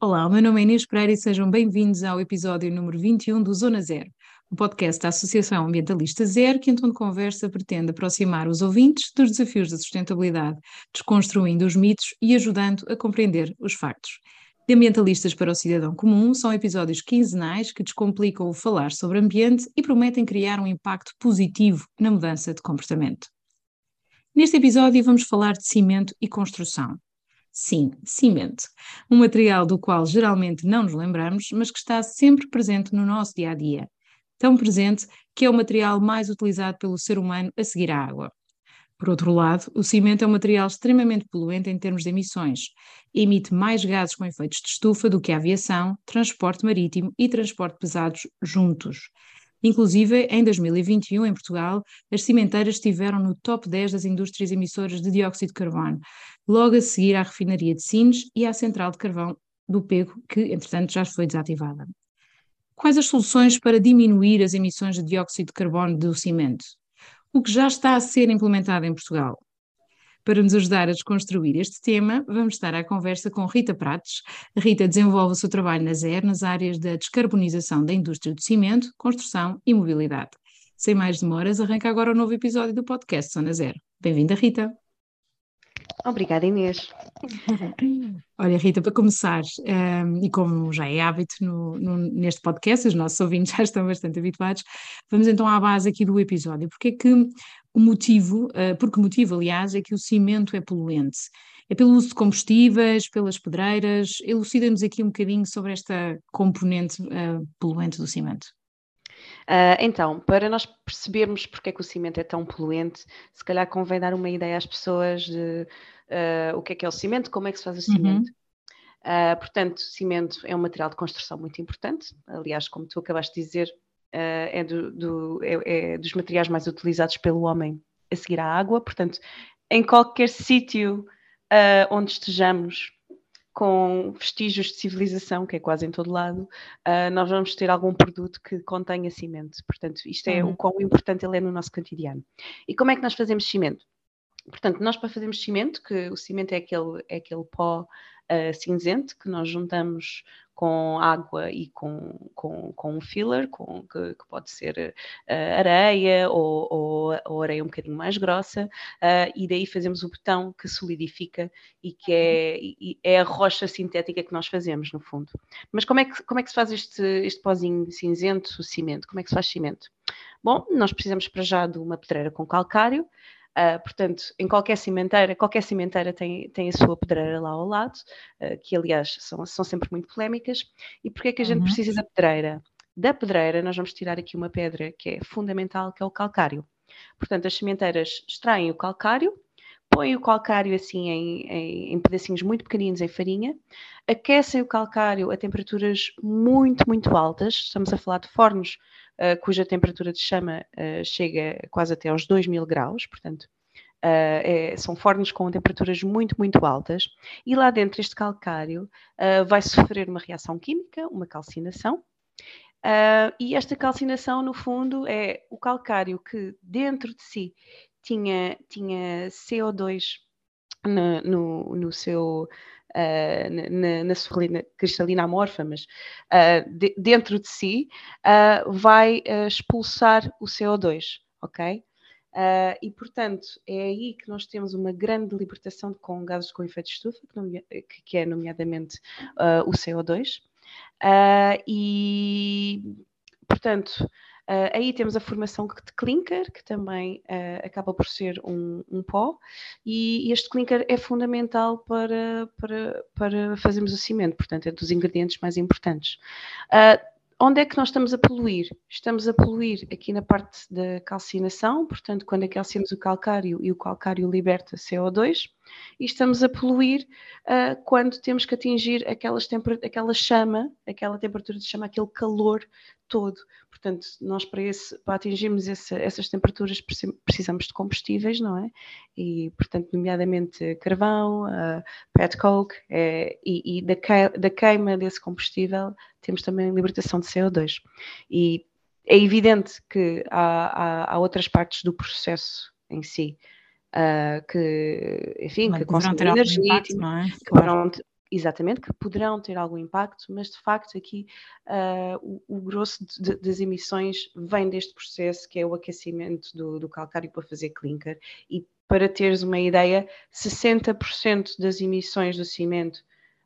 Olá, o meu nome é Inês Pereira e sejam bem-vindos ao episódio número 21 do Zona Zero, o podcast da Associação Ambientalista Zero, que em tom de conversa pretende aproximar os ouvintes dos desafios da sustentabilidade, desconstruindo os mitos e ajudando a compreender os factos. De Ambientalistas para o Cidadão Comum são episódios quinzenais que descomplicam o falar sobre ambiente e prometem criar um impacto positivo na mudança de comportamento. Neste episódio vamos falar de cimento e construção. Sim, cimento. Um material do qual geralmente não nos lembramos, mas que está sempre presente no nosso dia a dia. Tão presente que é o material mais utilizado pelo ser humano a seguir à água. Por outro lado, o cimento é um material extremamente poluente em termos de emissões. Emite mais gases com efeitos de estufa do que a aviação, transporte marítimo e transporte pesados juntos. Inclusive, em 2021, em Portugal, as cimenteiras estiveram no top 10 das indústrias emissoras de dióxido de carbono, logo a seguir à refinaria de Sines e à central de carvão do Pego, que, entretanto, já foi desativada. Quais as soluções para diminuir as emissões de dióxido de carbono do cimento? O que já está a ser implementado em Portugal? Para nos ajudar a desconstruir este tema, vamos estar à conversa com Rita Prates. Rita desenvolve o seu trabalho na ZER nas áreas da descarbonização da indústria do cimento, construção e mobilidade. Sem mais demoras, arranca agora o um novo episódio do podcast Zona Zero. Bem-vinda, Rita. Obrigada, Inês. Olha, Rita, para começar, um, ehm, e como já é hábito no, no, neste podcast, os nossos ouvintes já estão bastante habituados, vamos então à base aqui do episódio. Porque é que o motivo, uh, por que motivo, aliás, é que o cimento é poluente? É pelo uso de combustíveis, pelas pedreiras? Elucida-nos aqui um bocadinho sobre esta componente uh, poluente do cimento. Uh, então, para nós percebermos porque é que o cimento é tão poluente, se calhar convém dar uma ideia às pessoas de uh, o que é que é o cimento, como é que se faz o uhum. cimento. Uh, portanto, cimento é um material de construção muito importante, aliás, como tu acabaste de dizer, é, do, do, é, é dos materiais mais utilizados pelo homem a seguir à água, portanto, em qualquer sítio onde estejamos, com vestígios de civilização, que é quase em todo lado, uh, nós vamos ter algum produto que contenha cimento. Portanto, isto é uhum. o quão importante ele é no nosso cotidiano. E como é que nós fazemos cimento? Portanto, nós para fazermos cimento, que o cimento é aquele, é aquele pó uh, cinzento que nós juntamos com água e com, com, com um filler, com, que, que pode ser uh, areia ou, ou, ou, areia um bocadinho mais grossa, uh, e daí fazemos o betão que solidifica e que é, e é a rocha sintética que nós fazemos, no fundo. Mas como é que, como é que se faz este, este pozinho cinzento, o cimento? Como é que se faz cimento? Bom, nós precisamos para já de uma pedreira com calcário, Uh, portanto, em qualquer cimenteira, qualquer cimenteira tem, tem a sua pedreira lá ao lado, uh, que aliás são, são sempre muito polémicas. E porquê é que a gente uhum. precisa da pedreira? Da pedreira, nós vamos tirar aqui uma pedra que é fundamental, que é o calcário. Portanto, as cimenteiras extraem o calcário, põem o calcário assim em, em, em, pedacinhos muito pequeninos em farinha, aquecem o calcário a temperaturas muito, muito altas, estamos a falar de fornos uh, cuja temperatura de chama uh, chega quase até aos 2000 graus, portanto, Uh, é, são fornos com temperaturas muito, muito altas, e lá dentro este calcário uh, vai sofrer uma reação química, uma calcinação, uh, e esta calcinação, no fundo, é o calcário que dentro de si tinha, tinha CO2 no, no, no seu uh, na, na sua cristalina amorfa, mas uh, de, dentro de si, uh, vai expulsar o CO2, ok? e, portanto, é aí que nós temos uma grande libertação com gases com efeito de estufa, que, que é nomeadamente o CO2. e, portanto, Uh, aí temos a formação de clinker, que também uh, acaba por ser um, um pó, e este clinker é fundamental para, para, para fazermos o cimento, portanto, é dos ingredientes mais importantes. Uh, onde é que nós estamos a poluir? Estamos a poluir aqui na parte da calcinação, portanto, quando é calcinamos o calcário e o calcário liberta CO2, e estamos a poluir uh, quando temos que atingir aquelas aquela chama, aquela temperatura de chama, aquele calor todo. Portanto, nós para, esse, para atingirmos esse, essas temperaturas precisamos de combustíveis, não é? E, portanto, nomeadamente carvão, uh, pet coke, é, e, e da, da queima desse combustível temos também libertação de CO2. E é evidente que há, há, há outras partes do processo em si uh, que, enfim, mas que consomem energia, impacto, não é? que claro. poderão, exatamente, que poderão ter algum impacto, mas de facto aqui uh, o, o, grosso de, das emissões vem deste processo que é o aquecimento do, do calcário para fazer clinker e para teres uma ideia, 60% das emissões do cimento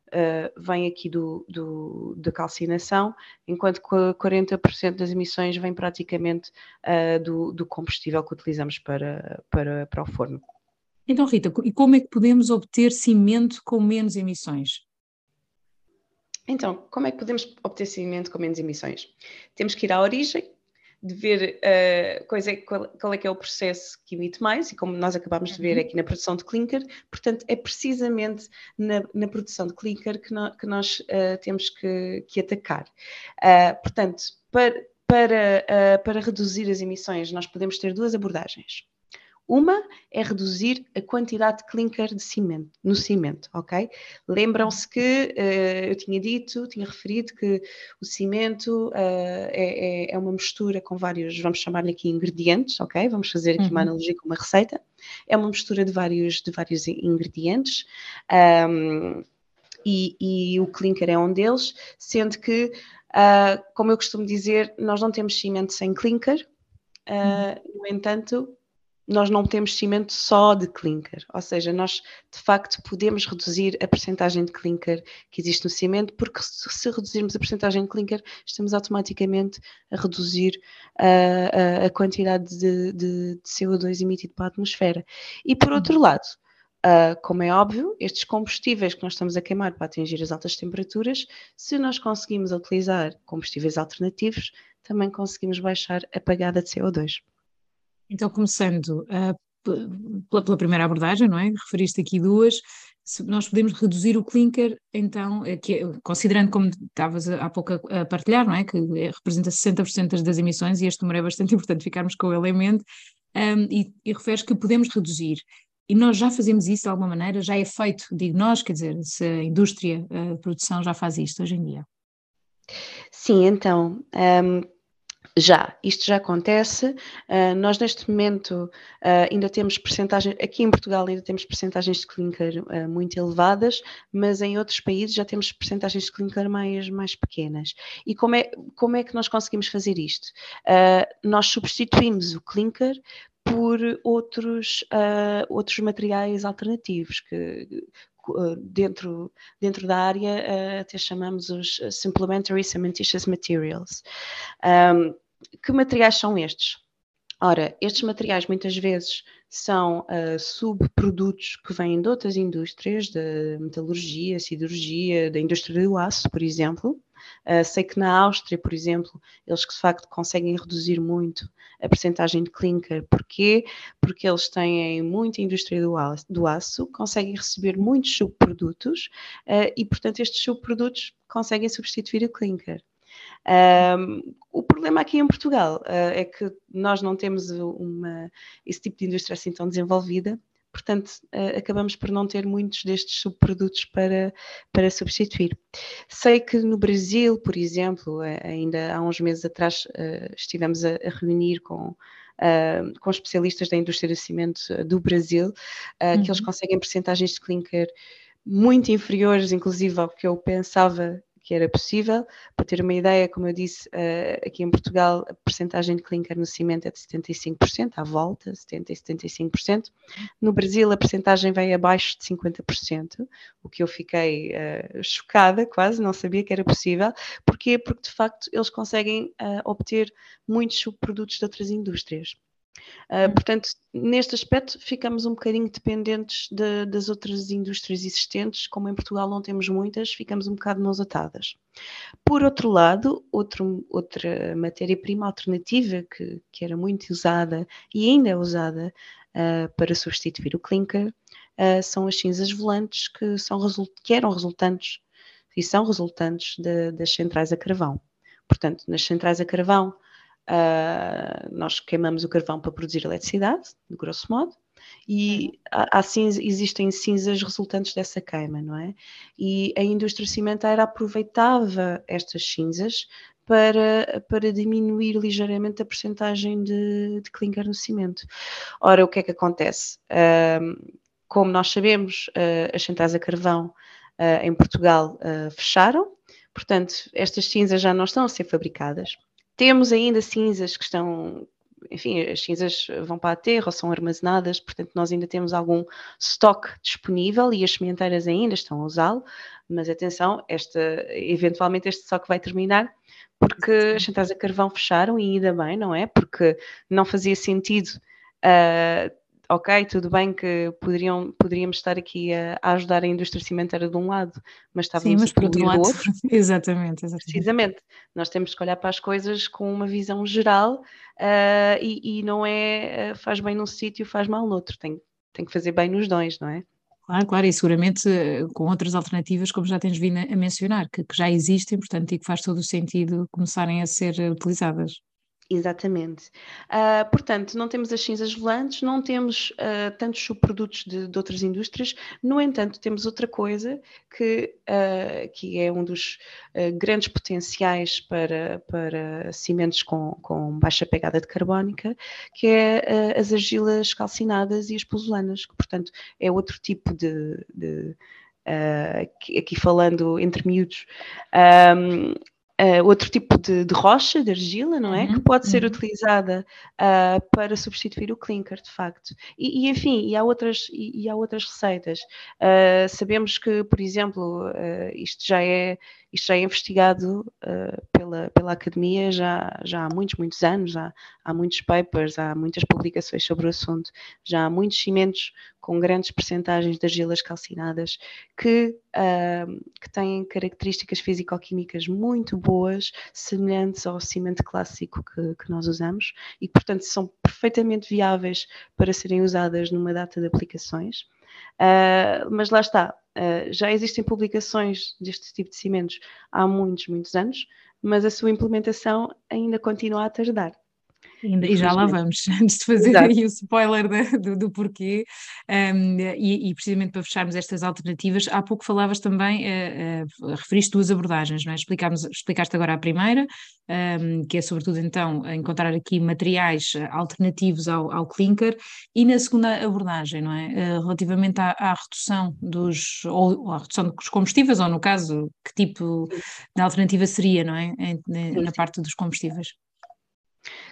uh, vem aqui do, do, da calcinação, enquanto que 40% das emissões vem praticamente uh, do, do, combustível que utilizamos para, para, para o forno. Então, Rita, e como é que podemos obter cimento com menos emissões? Então, como é que podemos obter cimento com menos emissões? Temos que ir à origem, de ver uh, coisa, qual, qual, é que é o processo que emite mais, e como nós acabámos de ver uhum. aqui na produção de clinker, portanto, é precisamente na, na produção de clinker que, no, que nós uh, temos que, que atacar. Uh, portanto, para, para, para reduzir as emissões, nós podemos ter duas abordagens. Uma é reduzir a quantidade de clinker de cimento, no cimento, ok? Lembram-se que uh, eu tinha dito, tinha referido que o cimento uh, é, é, uma mistura com vários, vamos chamar-lhe aqui ingredientes, ok? Vamos fazer aqui uhum. uma analogia com uma receita. É uma mistura de vários, de vários ingredientes. Um, e, e, o clinker é um deles, sendo que, uh, como eu costumo dizer, nós não temos cimento sem clinker, uh, no entanto, nós não temos cimento só de clinker, ou seja, nós de facto podemos reduzir a percentagem de clinker que existe no cimento, porque se reduzirmos a percentagem de clinker, estamos automaticamente a reduzir a, a, a quantidade de, de, de, CO2 emitido para a atmosfera. E por outro uhum. lado, uh, como é óbvio, estes combustíveis que nós estamos a queimar para atingir as altas temperaturas, se nós conseguimos utilizar combustíveis alternativos, também conseguimos baixar a pagada de CO2. Então, começando uh, pela, pela, primeira abordagem, não é? Referiste aqui duas, se nós podemos reduzir o clinker, então, é que, é, considerando como estavas há pouco a, partilhar, não é? Que é, representa 60% das emissões, e este número é bastante importante ficarmos com ele em mente, um, e, e referes que podemos reduzir. E nós já fazemos isso de alguma maneira, já é feito, digo nós, quer dizer, se a indústria, a produção já faz isto hoje em dia. Sim, então, um, já, isto já acontece. Uh, nós neste momento uh, ainda temos percentagens, aqui em Portugal ainda temos percentagens de clinker uh, muito elevadas, mas em outros países já temos percentagens de clinker mais, mais pequenas. E como é, como é que nós conseguimos fazer isto? nós substituímos o clinker por outros, outros materiais alternativos que dentro, dentro da área até chamamos os Supplementary Cementitious Materials. Um, que materiais são estes? Ora, estes materiais muitas vezes são uh, subprodutos que vêm de outras indústrias, da metalurgia, siderurgia, da indústria do aço, por exemplo. Uh, sei que na Áustria, por exemplo, eles de facto conseguem reduzir muito a percentagem de clinker. Porquê? Porque eles têm muita indústria do aço, do aço conseguem receber muitos subprodutos uh, e, portanto, estes subprodutos conseguem substituir o clinker. Um, o problema aqui em Portugal uh, é que nós não temos uma, esse tipo de indústria assim tão desenvolvida, portanto, uh, acabamos por não ter muitos destes subprodutos para, para substituir. Sei que no Brasil, por exemplo, uh, ainda há uns meses atrás estivemos a, a reunir com Uh, com especialistas da indústria do cimento do Brasil, uh, uhum. que eles uhum. conseguem percentagens de clinker muito inferiores, inclusive, ao que eu pensava que era possível. Para ter uma ideia, como eu disse, uh, aqui em Portugal a percentagem de clinker no cimento é de 75%, à volta, 70% e 75%. No Brasil a percentagem veio abaixo de 50%, o que eu fiquei uh, chocada quase, não sabia que era possível. Porquê? Porque de facto eles conseguem uh, obter muitos subprodutos de outras indústrias. Uh, portanto, neste aspecto, ficamos um bocadinho dependentes de, das outras indústrias existentes, como em Portugal não temos muitas, ficamos um bocado nos atadas. Por outro lado, outro, outra matéria-prima alternativa que, que, era muito usada e ainda é usada uh, para substituir o clinker uh, são as cinzas volantes que, são, que eram resultantes e são resultantes de, das centrais a carvão. Portanto, nas centrais a carvão, uh, nós queimamos o carvão para produzir eletricidade, de grosso modo, e uhum. há, há cinza, existem cinzas resultantes dessa queima, não é? E a indústria cimenteira aproveitava estas cinzas para, para diminuir ligeiramente a percentagem de, de clinker no cimento. Ora, o que é que acontece? como nós sabemos, uh, as centrais a carvão uh, em Portugal uh, fecharam, portanto, estas cinzas já não estão a ser fabricadas. Temos ainda cinzas que estão, enfim, as cinzas vão para a terra ou são armazenadas, portanto, nós ainda temos algum estoque disponível e as sementeiras ainda estão a usá-lo, mas atenção, esta, eventualmente este estoque vai terminar porque as centrais a carvão fecharam e ainda bem, não é? Porque não fazia sentido. Uh, ok, tudo bem que poderiam, poderíamos estar aqui a, a, ajudar a indústria cimenteira de um lado, mas estávamos Sim, mas a poluir do outro. exatamente, exatamente. Precisamente. Nós temos que olhar para as coisas com uma visão geral uh, e, e, não é uh, faz bem num sítio, faz mal no outro. Tem, tem que fazer bem nos dons, não é? Claro, claro, e seguramente eh, com outras alternativas, como já tens vindo a mencionar, que, que já existem, portanto, e que faz todo o sentido começarem a ser utilizadas. Exatamente. Uh, portanto, não temos as cinzas volantes, não temos uh, tantos subprodutos de, de, outras indústrias, no entanto, temos outra coisa que, uh, que é um dos grandes potenciais para, para cimentos com, com baixa pegada de carbónica, que é as argilas calcinadas e as pozolanas, que, portanto, é outro tipo de. de aqui, aqui, falando entre miúdos, um, Uh, outro tipo de, de, rocha, de argila, não é? Uhum, que pode ser uhum. utilizada uh, para substituir o clinker, de facto. E, e enfim, e há outras, e, e há outras receitas. Uh, sabemos que, por exemplo, isto já é isto já é investigado uh, pela, pela academia já, já há muitos, muitos anos, há, há muitos papers, há muitas publicações sobre o assunto, já há muitos cimentos com grandes percentagens de argilas calcinadas que, uh, que têm características físico-químicas muito boas, semelhantes ao cimento clássico que, que nós usamos e, portanto, são perfeitamente viáveis para serem usadas numa data de aplicações. Uh, mas lá está, uh, já existem publicações deste tipo de cimentos há muitos, muitos anos, mas a sua implementação ainda continua a tardar. E já lá vamos, antes de fazer Exato. aí o spoiler do, do, porquê, um, e, e, precisamente para fecharmos estas alternativas, há pouco falavas também, uh, uh, referiste duas abordagens, não é? Explicámos, explicaste agora a primeira, um, que é sobretudo então encontrar aqui materiais eh, alternativos ao, ao clinker, e na segunda abordagem, não é? Uh, relativamente à, à, redução dos, ou à redução dos combustíveis, ou no caso, que tipo de alternativa seria, não é? Na parte dos combustíveis.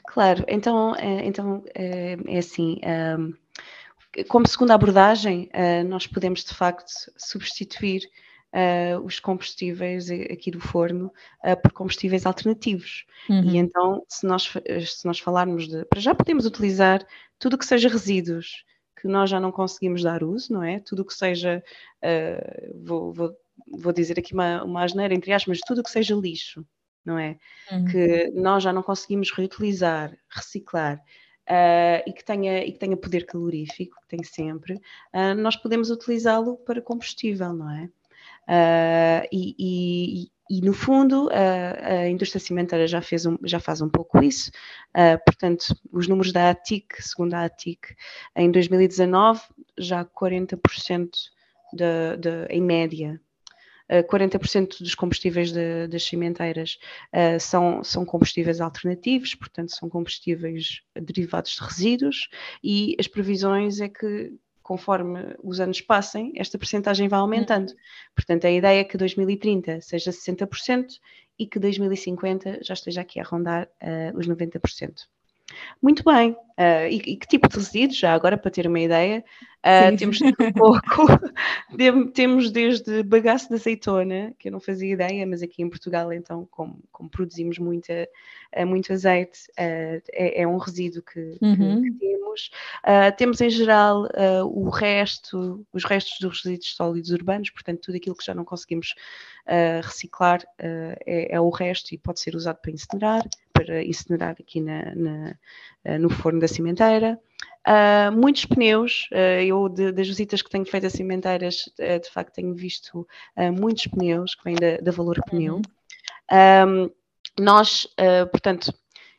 Claro, então, é, então é, é assim. como segunda abordagem, ah, nós podemos de facto substituir os combustíveis aqui do forno por combustíveis alternativos. Uhum. E então, se nós, se nós falarmos de. Para já podemos utilizar tudo o que seja resíduos que nós já não conseguimos dar uso, não é? Tudo o que seja. Vou, vou, vou, dizer aqui uma, uma asneira entre aspas, mas tudo o que seja lixo não é? Uhum. Que nós já não conseguimos reutilizar, reciclar. Uh, e, que tenha, e que tenha poder calorífico, que tem sempre, uh, nós podemos utilizá-lo para combustível, não é? Uh, e, e, e, no fundo, a indústria cimenteira já, fez um, já faz um pouco isso. portanto, os números da ATIC, segundo a ATIC, em 2019, já 40% de, de, em média 40% dos combustíveis de, das cimenteiras uh, são, são combustíveis alternativos, portanto, são combustíveis derivados de resíduos, e as previsões é que conforme os anos passem, esta percentagem vai aumentando. Uhum. Portanto, a ideia é que 2030 seja 60% e que 2050 já esteja aqui a rondar uh, os 90%. Muito bem. Uh, e, e, que tipo de resíduos, já agora para ter uma ideia, uh, temos pouco, temos desde bagaço de azeitona, que eu não fazia ideia, mas aqui em Portugal, então, como, como produzimos muita, uh, muito azeite, é, é, um resíduo que, uhum. que temos. temos em geral o resto, os restos dos resíduos sólidos urbanos, portanto, tudo aquilo que já não conseguimos reciclar é, é o resto e pode ser usado para incinerar, para incinerar aqui na, na, no forno da cimenteira. Uh, muitos pneus, uh, eu de, das visitas que tenho feito a cimenteiras, uh, de facto tenho visto muitos pneus que vêm da, da Valor Pneu. Uhum. Um, nós, portanto,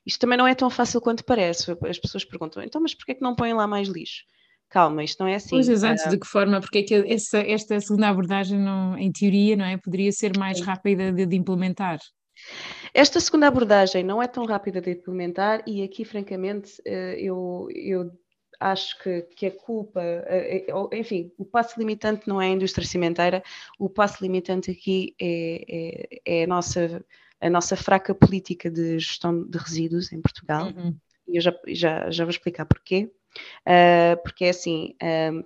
isto também não é tão fácil quanto parece. As pessoas perguntam, então, mas porquê é que não põem lá mais lixo? Calma, isto não é assim. Pois, exato, de que forma? Porque é que essa, esta segunda abordagem, não, em teoria, não é? Poderia ser mais rápida de, de implementar. Esta segunda abordagem não é tão rápida de implementar e aqui, francamente, eu, eu acho que, que a culpa, eh, eh, enfim, o passo limitante não é a indústria cimenteira, o passo limitante aqui é, é, é a, nossa, a nossa fraca política de gestão de resíduos em Portugal. Uhum. E eu já, já, já vou explicar porquê. Uh, porque é assim, uh,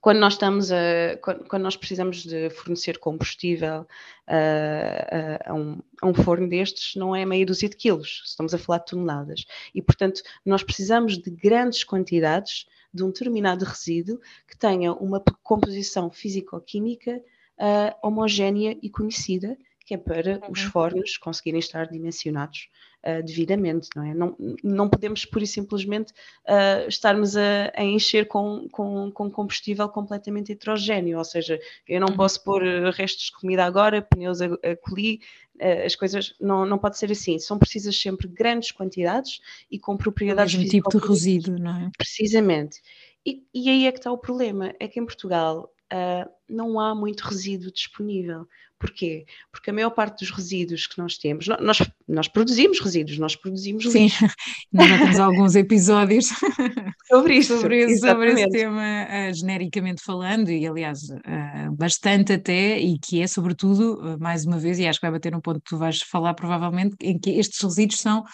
quando nós estamos a, quando, nós precisamos de fornecer combustível uh, a, um, a, um, forno destes, não é meia dúzia de quilos, estamos a falar de toneladas. E, portanto, nós precisamos de grandes quantidades de um determinado resíduo que tenha uma composição físico-química uh, homogénea e conhecida, que é para uhum. os fornos conseguirem estar dimensionados uh, devidamente, não é? Não, não podemos, por e simplesmente, uh, estarmos a, a encher com, com, com, combustível completamente heterogéneo, ou seja, eu não uhum. posso pôr restos de comida agora, pneus a, a uh, as coisas não, não pode ser assim, são precisas sempre grandes quantidades e com propriedades... O mesmo tipo de resíduo, não é? Precisamente. E, e, aí é que está o problema, é que em Portugal uh, não há muito resíduo disponível. Porquê? Porque a maior parte dos resíduos que nós temos, nós, nós produzimos resíduos, nós produzimos Sim, lixo. nós já temos alguns episódios sobre isso, sobre, sobre esse tema, uh, genericamente falando, e aliás, uh, bastante até, e que é sobretudo, uh, mais uma vez, e acho que vai bater um ponto que tu vais falar provavelmente, em que estes resíduos são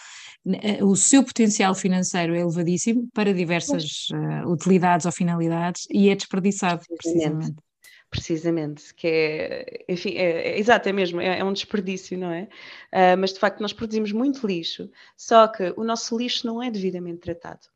o seu potencial financeiro é elevadíssimo para diversas utilidades ou finalidades e é desperdiçado, precisamente precisamente, que é, enfim, é, é exato, é mesmo, é, é, um desperdício, não é? Uh, mas de facto nós produzimos muito lixo, só que o nosso lixo não é devidamente tratado.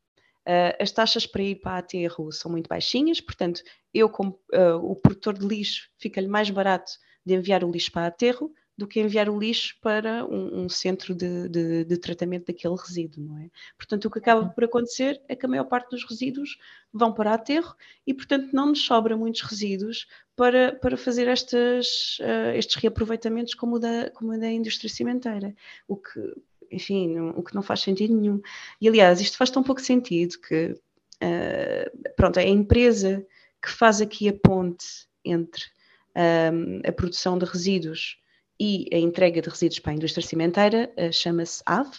Uh, as taxas para ir para aterro são muito baixinhas, portanto, eu, como uh, o produtor de lixo, fica-lhe mais barato de enviar o lixo para aterro do que enviar o lixo para um, um centro de, de, de, tratamento daquele resíduo, não é? Portanto, o que acaba uhum. por acontecer é que a maior parte dos resíduos vão para aterro e, portanto, não nos sobra muitos resíduos para, para fazer estas, uh, estes reaproveitamentos como o, da, como o da indústria cimenteira, o que, enfim, não, o que não faz sentido nenhum. E, aliás, isto faz tão pouco sentido que, uh, pronto, é a empresa que faz aqui a ponte entre um, a produção de resíduos e a entrega de resíduos para a indústria cimenteira uh, chama-se AVE.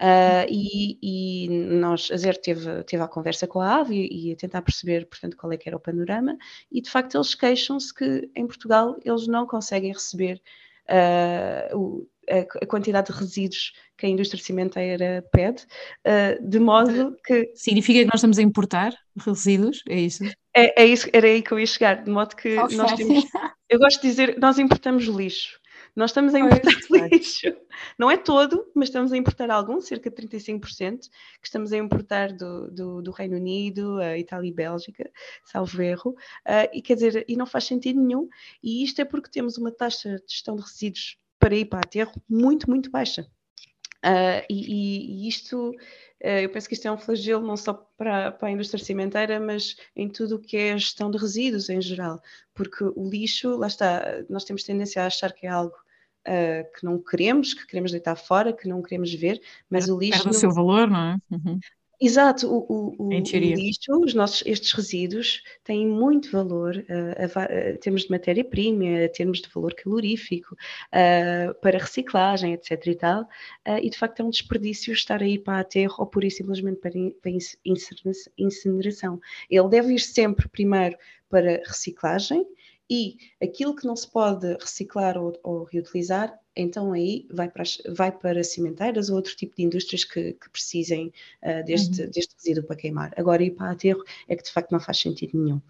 Uh, e, e, nós, a Zero teve, teve a conversa com a AVE e, e, a tentar perceber, portanto, qual é que era o panorama, e de facto eles queixam-se que em Portugal eles não conseguem receber uh, o, a, quantidade de resíduos que a indústria cimenteira pede, uh, de modo que... Significa que nós estamos a importar resíduos, é isso? É, é isso, era aí que eu ia chegar, de modo que okay. nós temos... Eu gosto de dizer, nós importamos lixo. Nós estamos a importar lixo. Não é todo, mas estamos a importar algum, cerca de 35%, que estamos a importar do, do, do Reino Unido, a Itália e Bélgica, salvo erro. Uh, e quer dizer, e não faz sentido nenhum. E isto é porque temos uma taxa de gestão de resíduos para ir para aterro muito, muito baixa. Uh, e, e, isto, uh, eu penso que isto é um flagelo não só para, para, a indústria cimenteira, mas em tudo o que é a gestão de resíduos em geral, porque o lixo, lá está, nós temos tendência a achar que é algo uh, que não queremos, que queremos deitar fora, que não queremos ver, mas o lixo. Perde o seu valor, não é? Uhum. Exato, o, o, o, lixo, os nossos, estes resíduos têm muito valor uh, a, a, a termos de matéria-prima, a termos de valor calorífico, uh, para reciclagem, etc. e tal, uh, e de facto é um desperdício estar aí para aterro ou pura e simplesmente para, para incineração. Ele deve ir sempre primeiro para reciclagem, e aquilo que não se pode reciclar ou, ou reutilizar, então aí vai para, vai para cimenteiras ou outro tipo de indústrias que, que precisem uh, deste, uhum. deste resíduo para queimar. Agora, ir para aterro é que de facto não faz sentido nenhum.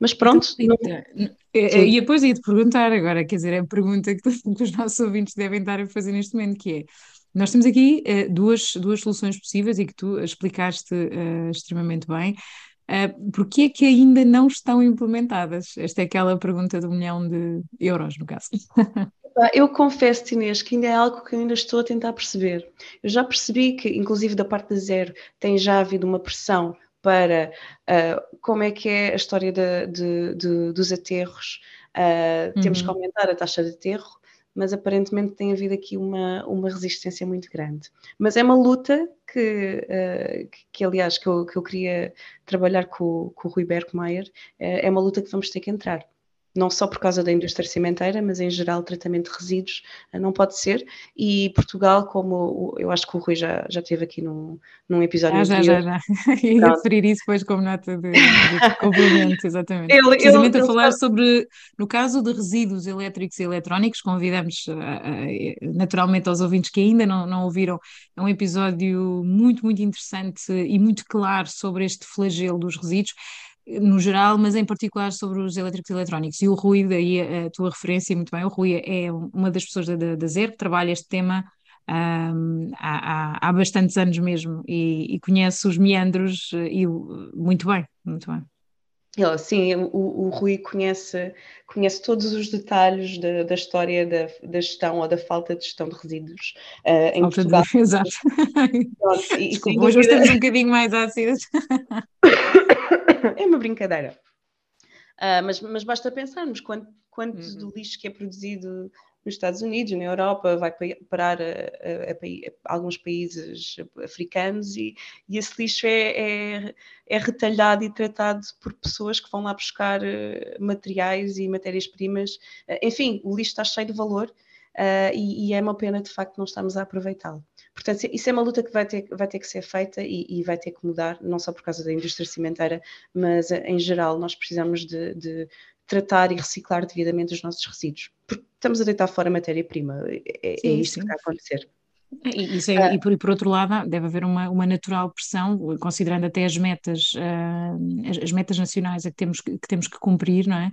Mas pronto. Então, não... E depois ia-te perguntar agora, quer dizer, é a pergunta que, que, os nossos ouvintes devem estar a fazer neste momento, que é. Nós temos aqui uh, duas, duas soluções possíveis e que tu explicaste uh, extremamente bem. Uh, Porquê é que ainda não estão implementadas? Esta é aquela pergunta do milhão de euros, no caso. Eu confesso, Inês, que ainda é algo que eu ainda estou a tentar perceber. Eu já percebi que, inclusive da parte da zero, tem já havido uma pressão para uh, como é que é a história de, de, de, dos aterros, uh, uhum. temos que uhum. aumentar a taxa de aterro, mas aparentemente tem havido aqui uma, uma resistência muito grande. Mas é uma luta que, uh, que, que, aliás, que eu, que eu queria trabalhar com, com o Rui Bergmeier, é uma luta que vamos ter que entrar não só por causa da indústria cimenteira, mas em geral tratamento de resíduos eh, não pode ser. E Portugal, como eu acho que o Rui já, já teve aqui num, num episódio ah, anterior. Já, já, já. Ia referir isso depois como nota de, de complemento, exatamente. Ele, Precisamente ele, a falar ele... sobre, no caso de resíduos elétricos e eletrónicos, convidamos uh, uh, naturalmente aos ouvintes que ainda não, não ouviram, é um episódio muito, muito interessante e muito claro sobre este flagelo dos resíduos no geral, mas em particular sobre os elétricos e eletrónicos. E o Rui, daí a, tua referência, muito bem, o Rui é uma das pessoas da, da ZER que trabalha este tema um, há, há, há, bastantes anos mesmo e, e, conhece os meandros eh, e, muito bem, muito bem. Ele, sim, o, o, Rui conhece, conhece todos os detalhes da, da história da, da, gestão ou da falta de gestão de resíduos uh, em falta Portugal. De, exato. Pronto, e, Desculpa, hoje estamos um bocadinho mais ácidos. é uma brincadeira. Uh, mas, mas basta pensarmos quanto, quanto uhum. do lixo que é produzido nos Estados Unidos, na Europa, vai parar a, a, a, alguns países africanos e, e esse lixo é, é, é, retalhado e tratado por pessoas que vão lá buscar uh, materiais e matérias-primas. Uh, enfim, o lixo está cheio de valor uh, e, e, é uma pena de facto não estarmos a aproveitá-lo. Portanto, isso é uma luta que vai ter, vai ter que ser feita e, e, vai ter que mudar, não só por causa da indústria cimenteira, mas em geral nós precisamos de, de tratar e reciclar devidamente os nossos resíduos, porque estamos a deitar fora matéria-prima, é, é sim, é isto sim. que está a acontecer. E, é, ah. e, por, por, outro lado, deve haver uma, uma natural pressão, considerando até as metas, uh, as, as, metas nacionais a que temos que, que temos que cumprir, não é?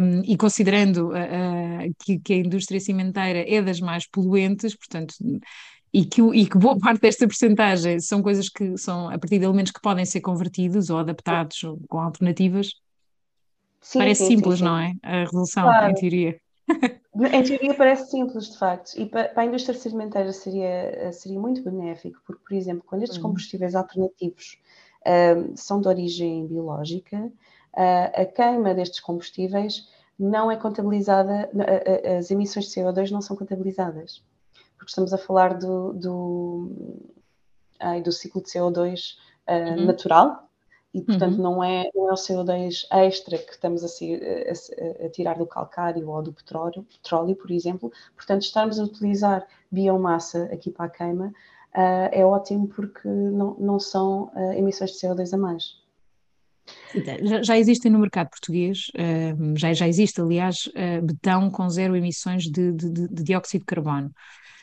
Um, e considerando uh, que, que, a indústria cimenteira é das mais poluentes, portanto, e que, e que boa parte desta percentagem são coisas que são a partir de elementos que podem ser convertidos ou adaptados ou com alternativas. Sim, Parece sim, simples, sim, não é? A resolução, claro. em teoria. Em teoria parece simples, de facto, e para, a indústria cimenteira seria, seria muito benéfico, porque, por exemplo, quando estes uhum. combustíveis alternativos uh, são de origem biológica, uh, a queima destes combustíveis não é contabilizada, as emissões de CO2 não são contabilizadas porque estamos a falar do, do, ai, do ciclo de CO2 uh, uhum. natural, e portanto uhum. não, é, não é o CO2 extra que estamos a, a, a, tirar do calcário ou do petróleo, petróleo, por exemplo. Portanto, estarmos a utilizar biomassa aqui para a queima uh, é ótimo porque não, não são uh, emissões de CO2 a mais. Já, já existem no mercado português, uh, já, já existe, aliás, betão com zero emissões de, de, de dióxido de carbono.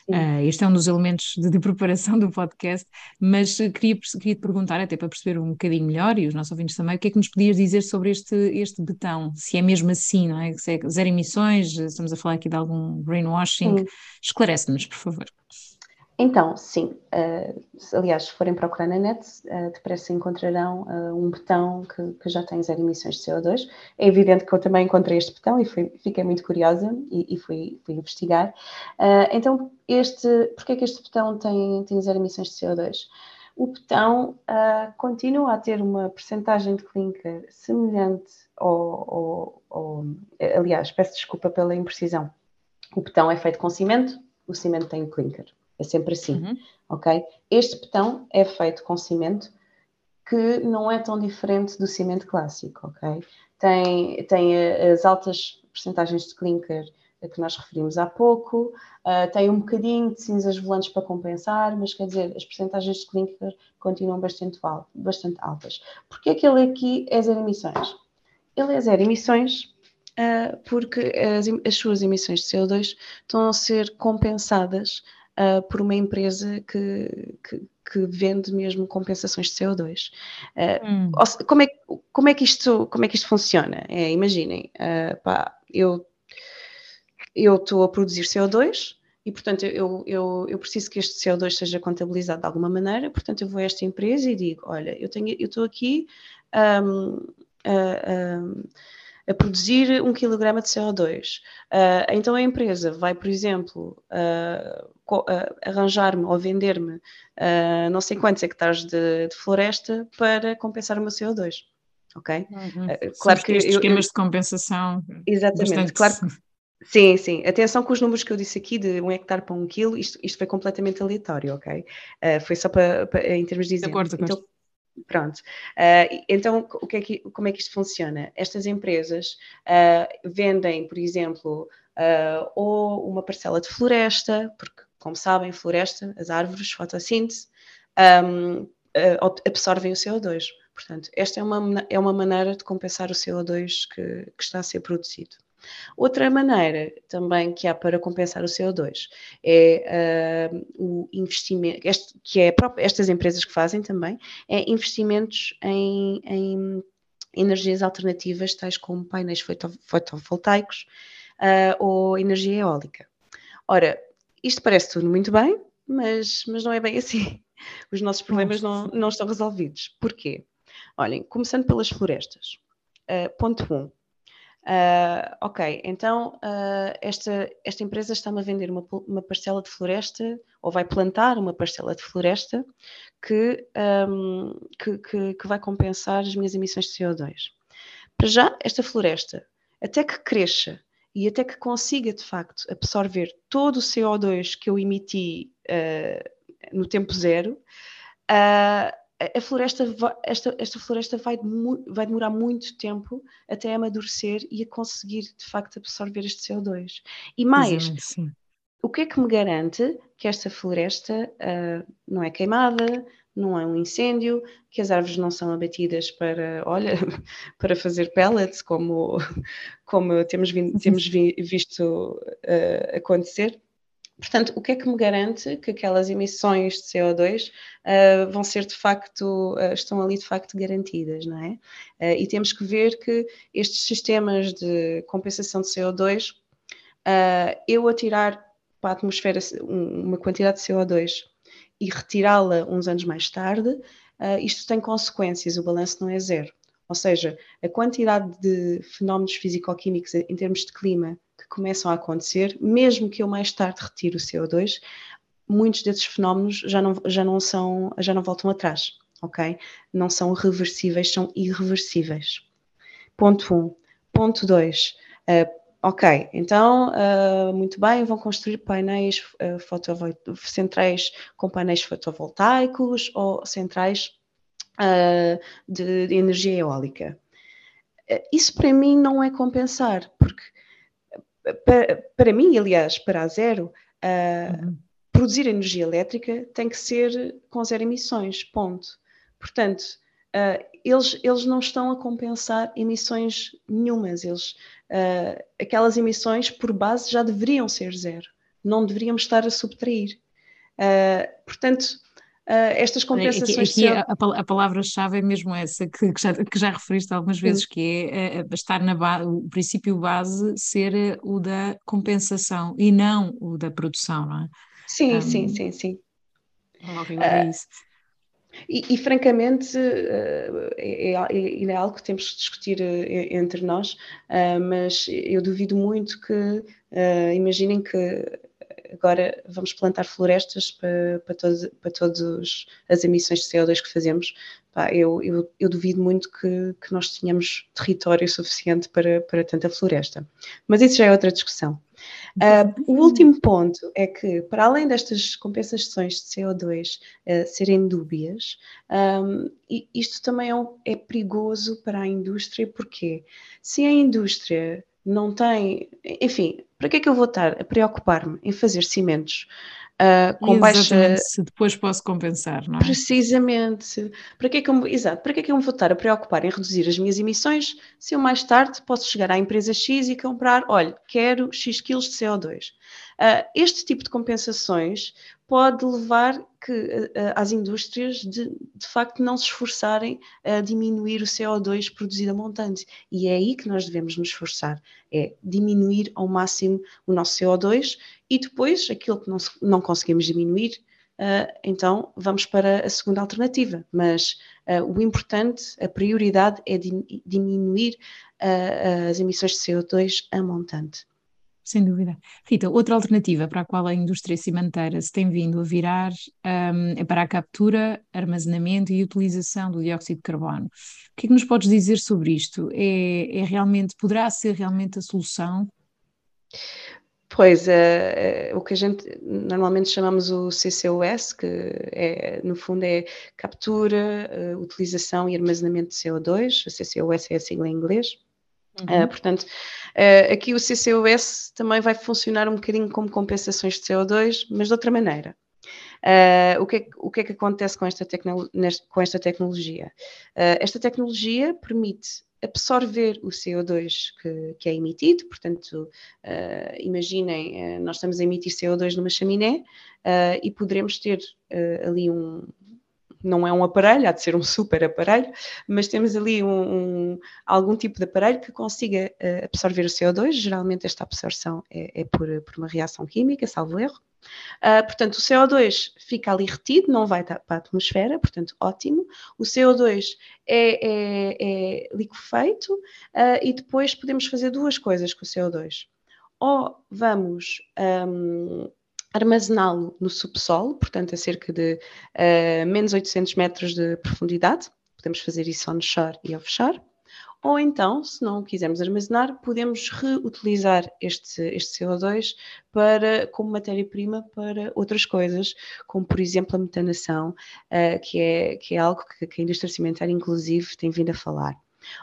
Uh, este é um dos elementos de, de, preparação do podcast, mas queria, queria te perguntar, até para perceber um bocadinho melhor, e os nossos ouvintes também, o que é que nos podias dizer sobre este, este betão? Se é mesmo assim, não é? Se é zero emissões, estamos a falar aqui de algum brainwashing. Esclarece-nos, por favor. Então, sim. Uh, aliás, se forem procurar na net, uh, depressa encontrarão uh, um botão que, que, já tem zero emissões de CO2. É evidente que eu também encontrei este botão e fui, fiquei muito curiosa e, e fui, fui, investigar. então, este, porquê é que este botão tem, tem zero emissões de CO2? O botão continua a ter uma percentagem de clinker semelhante ao, ao, ao... Aliás, peço desculpa pela imprecisão. O botão é feito com cimento, o cimento tem clinker. É sempre assim, uhum. ok? Este betão é feito com cimento que não é tão diferente do cimento clássico, ok? Tem, tem eh, as altas percentagens de clinker que nós referimos há pouco, uh, tem um bocadinho de cinzas volantes para compensar, mas quer dizer, as percentagens de clinker continuam bastante, bastante altas. Porquê é que ele aqui é zero emissões? Ele é zero emissões uh, porque as, as suas emissões de CO2 estão a ser compensadas uh, por uma empresa que, que, que, vende mesmo compensações de CO2. Uh, hum. como, é, como, é que isto, como é que isto funciona? É, imaginem, uh, pá, eu estou a produzir CO2 e, portanto, eu, eu, eu preciso que este CO2 seja contabilizado de alguma maneira, portanto, eu vou a esta empresa e digo, olha, eu estou aqui um, a produzir um quilograma de CO2. Uh, então a empresa vai, por exemplo, uh, uh, arranjar-me ou vender-me não sei quantos hectares de, de, floresta para compensar o meu CO2. Ok? Uhum. claro que. Estes esquemas eu, de compensação. Exatamente. Bastante... Claro Sim, sim. Atenção com os números que eu disse aqui de um hectare para um quilo, isto, isto foi completamente aleatório, ok? foi só para, para, em termos de exemplo. De acordo, de acordo. Pronto. Uh, então, o que é que, como é que isto funciona? Estas empresas uh, vendem, por exemplo, uh, ou uma parcela de floresta, porque, como sabem, floresta, as árvores, fotossíntese, um, absorvem o CO2. Portanto, esta é uma, é uma maneira de compensar o CO2 que, que está a ser produzido. Outra maneira também que há para compensar o CO2 é uh, o investimento, este, que é próprio, estas empresas que fazem também, é investimentos em, em energias alternativas, tais como painéis fotovoltaicos uh, ou energia eólica. Ora, isto parece tudo muito bem, mas, mas não é bem assim. Os nossos problemas não, não estão resolvidos. Porquê? Olhem, começando pelas florestas. Uh, ponto 1. Um, Uh, ok, então uh, esta, esta empresa está-me a vender uma, uma, parcela de floresta, ou vai plantar uma parcela de floresta, que, um, que, que, que, vai compensar as minhas emissões de CO2. Para já, esta floresta, até que cresça e até que consiga de facto absorver todo o CO2 que eu emiti uh, no tempo zero, a floresta, esta, esta floresta vai, vai demorar muito tempo até amadurecer e a conseguir de facto absorver este CO2. E mais, o que é que me garante que esta floresta uh, não é queimada, não é um incêndio, que as árvores não são abatidas para, olha, para fazer pellets, como, como temos, vi, temos vi, visto uh, acontecer? Portanto, o que é que me garante que aquelas emissões de CO2 uh, ah, vão ser de facto, uh, estão ali de facto garantidas, não é? Uh, e temos que ver que estes sistemas de compensação de CO2, eu atirar para a atmosfera uma quantidade de CO2 e retirá-la uns anos mais tarde, isto tem consequências, o balanço não é zero. Ou seja, a quantidade de fenómenos físico-químicos em termos de clima começam a acontecer, mesmo que eu mais tarde retire o CO2, muitos desses fenómenos já não, já não são, já não voltam atrás, ok? Não são reversíveis, são irreversíveis. Ponto 1. Um. Ponto 2. Uh, eh, ok, então, uh, muito bem, vão construir painéis uh, centrais com painéis fotovoltaicos ou centrais de, de energia eólica. Isso para mim não é compensar, porque para, para mim, aliás, para a Zero, uh, uhum. produzir energia elétrica tem que ser com zero emissões, ponto. Portanto, uh, eles, eles não estão a compensar emissões nenhumas, eles, uh, aquelas emissões por base já deveriam ser zero, não deveríamos estar a subtrair. portanto, Uh, estas compensações. Aqui, aqui a, a palavra-chave é mesmo essa que, que, já, que já referiste algumas vezes, Sim. que é uh, estar na base, o princípio base ser uh, o da compensação e não o da produção, não é? Sim, um, sim, sim, sim. É isso. E, e, francamente, é, é, é, algo que temos que discutir entre nós, mas eu duvido muito que, imaginem que agora vamos plantar florestas para, para, todos, para todas as emissões de CO2 que fazemos. Pá, eu, eu, eu, duvido muito que, que, nós tenhamos território suficiente para, para tanta floresta. Mas isso já é outra discussão. Uh, o último ponto é que, para além destas compensações de CO2 uh, serem dúbias, um, isto também é, é perigoso para a indústria, porque se a indústria não tem, enfim, para que é que eu vou estar a preocupar-me em fazer cimentos uh, com baixa... se depois posso compensar, não é? Precisamente. Para que é que eu, exato, para que é que eu me vou estar a preocupar em reduzir as minhas emissões se eu mais tarde posso chegar à empresa X e comprar, olha, quero X quilos de CO2. Uh, ah, este tipo de compensações pode levar que, uh, às indústrias de, de facto não se esforçarem a diminuir o CO2 produzido a montante. E é aí que nós devemos nos esforçar, é diminuir ao máximo o nosso CO2 e depois aquilo que não, não conseguimos diminuir, uh, então vamos para a segunda alternativa. Mas uh, o importante, a prioridade é diminuir as emissões de CO2 a montante. Sem dúvida. Rita, outra alternativa para a qual a indústria cimenteira se tem vindo a virar um, é para a captura, armazenamento e utilização do dióxido de carbono. O que é que nos podes dizer sobre isto? É, é realmente, poderá ser realmente a solução? Pois, é, é, o que a gente normalmente chamamos o CCUS, que é, no fundo é captura, uh, utilização e armazenamento de CO2, a CCUS é a sigla em inglês. Uhum. Uh, portanto, uh, aqui o CCUS também vai funcionar um bocadinho como compensações de CO2, mas de outra maneira. Uh, o, que é, o, que é, que acontece com esta, com esta tecnologia? esta tecnologia permite absorver o CO2 que, que é emitido, portanto, imaginem, nós estamos a emitir CO2 numa chaminé e poderemos ter ali um, não é um aparelho, há de ser um super aparelho, mas temos ali um, um, algum tipo de aparelho que consiga absorver o CO2, geralmente esta absorção é, é por, por uma reação química, salvo erro, Uh, portanto, o CO2 fica ali retido, não vai para a atmosfera, portanto, ótimo. O CO2 é, é, é liquefeito uh, e depois podemos fazer duas coisas com o CO2. Ou vamos um, armazená-lo no subsolo, portanto, a cerca de uh, menos 800 metros de profundidade. Podemos fazer isso onshore e offshore ou então, se não o quisermos armazenar, podemos reutilizar este, este CO2 para, como matéria-prima para outras coisas, como por exemplo a metanação, uh, que, é, que é algo que, que a indústria cimentária, inclusive, tem vindo a falar.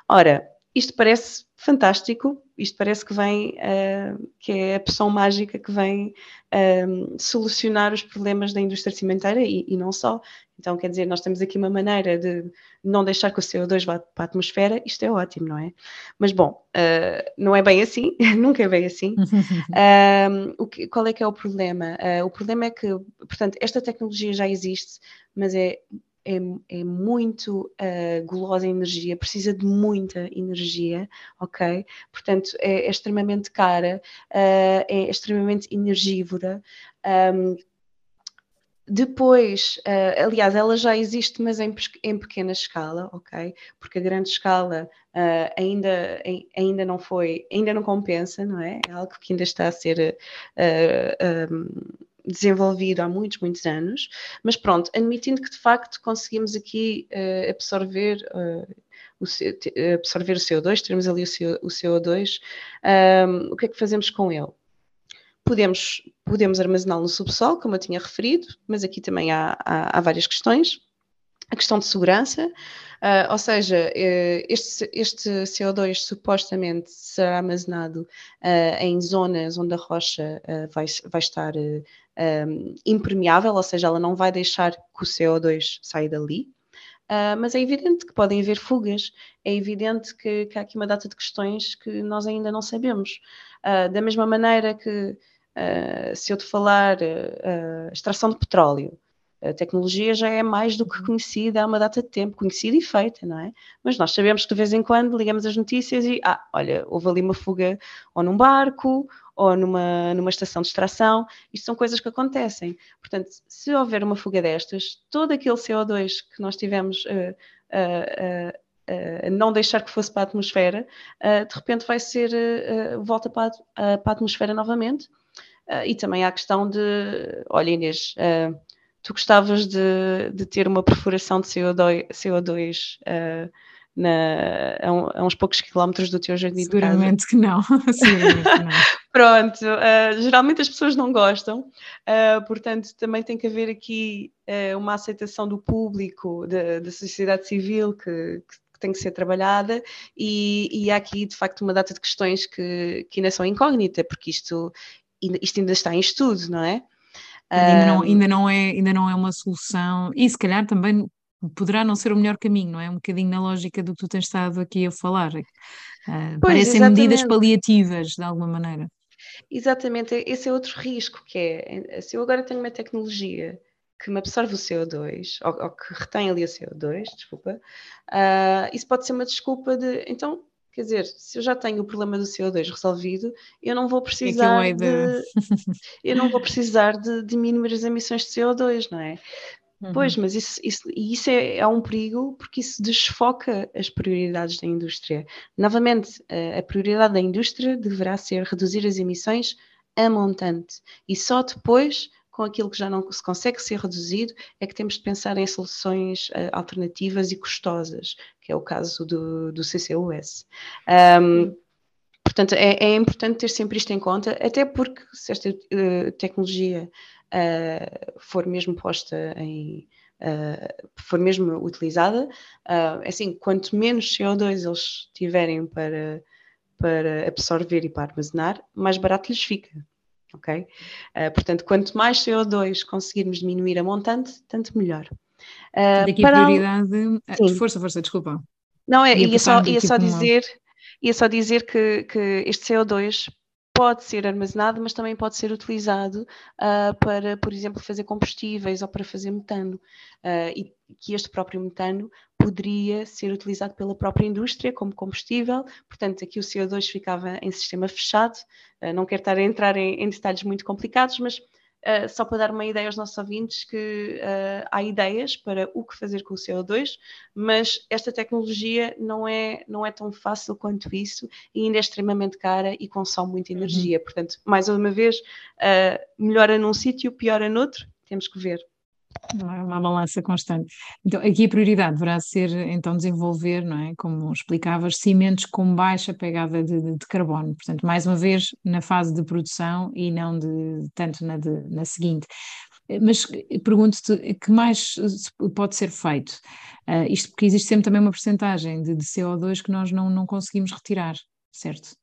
Ora, isto parece fantástico, isto parece que vem, uh, que é a poção mágica que vem uh, solucionar os problemas da indústria cimenteira e, e, não só. Então, quer dizer, nós temos aqui uma maneira de não deixar que o CO2 vá para a atmosfera, isto é ótimo, não é? Mas, bom, uh, não é bem assim, nunca é bem assim. o que, qual é que é o problema? o problema é que, portanto, esta tecnologia já existe, mas é é, é muito uh, gulosa em energia, precisa de muita energia, ok? Portanto, é, é extremamente cara, uh, é extremamente energivora. Um, depois, uh, aliás, ela já existe, mas em, em, pequena escala, ok? Porque a grande escala uh, ainda, ainda não foi, ainda não compensa, não é? É algo que ainda está a ser uh, um, desenvolvido há muitos, muitos anos, mas pronto, admitindo que de facto conseguimos aqui uh, absorver, uh, o, absorver o CO2, teremos ali o, CO, o CO2, um, o que é que fazemos com ele? Podemos, podemos armazená-lo no subsolo, como eu tinha referido, mas aqui também há, há, há várias questões. A questão de segurança, uh, ou seja, este, este, CO2 supostamente será armazenado uh, em zonas onde a rocha uh, vai, vai estar impermeável, ou seja, ela não vai deixar que o CO2 saia dali. Mas é evidente que podem haver fugas, é evidente que, que, há aqui uma data de questões que nós ainda não sabemos. Da mesma maneira que, se eu te falar extração de petróleo, a tecnologia já é mais do que uhum. conhecida há uma data de tempo, conhecida e feita, não é? Mas nós sabemos que de vez em quando ligamos as notícias e, ah, olha, houve ali uma fuga ou num barco ou numa, numa estação de extração, isto são coisas que acontecem. Portanto, se houver uma fuga destas, todo aquele CO2 que nós tivemos uh, uh, uh, não deixar que fosse para a atmosfera, de repente vai ser, volta para a, para a, atmosfera novamente. e também há a questão de, olha Inês, tu gostavas de, de, ter uma perfuração de CO2, CO2 uh, na, a, um, a, uns poucos quilómetros do teu jardim Seguramente que não. Seguramente que não. Pronto, uh, geralmente as pessoas não gostam, uh, portanto também tem que haver aqui uma aceitação do público, da sociedade civil que, que tem que ser trabalhada e, e, há aqui de facto uma data de questões que, que ainda são incógnita, porque isto, isto ainda está em estudo, não é? Ainda não, ainda, não é, ainda não é uma solução, e se calhar também poderá não ser o melhor caminho, não é? Um bocadinho na lógica do que tu tens estado aqui a falar. Uh, parecem exatamente. medidas paliativas, de alguma maneira. Exatamente, esse é outro risco, que é, se eu agora tenho uma tecnologia que me absorve o CO2, ou, ou que retém ali o CO2, desculpa, uh, isso pode ser uma desculpa de, então, Quer dizer, se eu já tenho o problema do CO2 resolvido, eu não vou precisar é de, eu não vou precisar de diminuir as emissões de CO2, não é? Uhum. Pois, mas isso, isso, isso é, é, um perigo porque isso desfoca as prioridades da indústria. Novamente, a, a prioridade da indústria deverá ser reduzir as emissões a montante e só depois com aquilo que já não se consegue ser reduzido, é que temos de pensar em soluções uh, alternativas e custosas, que é o caso do, do CCUS. Um, portanto, é, é, importante ter sempre isto em conta, até porque se esta uh, tecnologia uh, for mesmo posta em. for mesmo utilizada, assim, quanto menos CO2 eles tiverem para, para absorver e para armazenar, mais barato lhes fica ok? Uh, portanto, quanto mais CO2 conseguirmos diminuir a montante, tanto melhor. Uh, Daqui para... a prioridade... Ah, Sim. Força, força, desculpa. Não, é, ia, ia só, ia tipo só dizer, ia só dizer que, que este CO2 pode ser armazenado, mas também pode ser utilizado uh, para, por exemplo, fazer combustíveis ou para fazer metano. Uh, e que este próprio metano poderia ser utilizado pela própria indústria como combustível, portanto, aqui o CO2 ficava em sistema fechado. Uh, não quero estar a entrar em, em detalhes muito complicados, mas Uh, só para dar uma ideia aos nossos ouvintes que uh, há ideias para o que fazer com o CO2, mas esta tecnologia não é, não é tão fácil quanto isso e ainda é extremamente cara e consome muita uhum. energia. Uhum. Portanto, mais uma vez, uh, melhora num sítio, piora noutro, temos que ver. Não é uma balança constante. Então, aqui a prioridade deverá ser, então, desenvolver, não é? Como explicavas, cimentos com baixa pegada de, de, carbono. Portanto, mais uma vez, na fase de produção e não de, tanto na, de, na seguinte. Mas pergunto-te, que mais pode ser feito? Uh, isto porque existe sempre também uma porcentagem de, de CO2 que nós não, não conseguimos retirar, certo?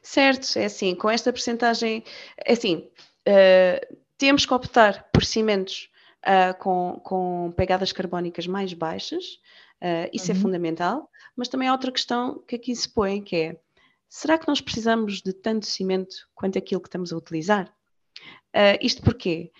Certo, é assim, com esta porcentagem, é assim, uh, temos que optar por cimentos uh, com, com pegadas carbónicas mais baixas, uh, isso é uhum. é fundamental, mas também há outra questão que aqui se põe, que é, será que nós precisamos de tanto cimento quanto aquilo que estamos a utilizar? Uh, isto porquê?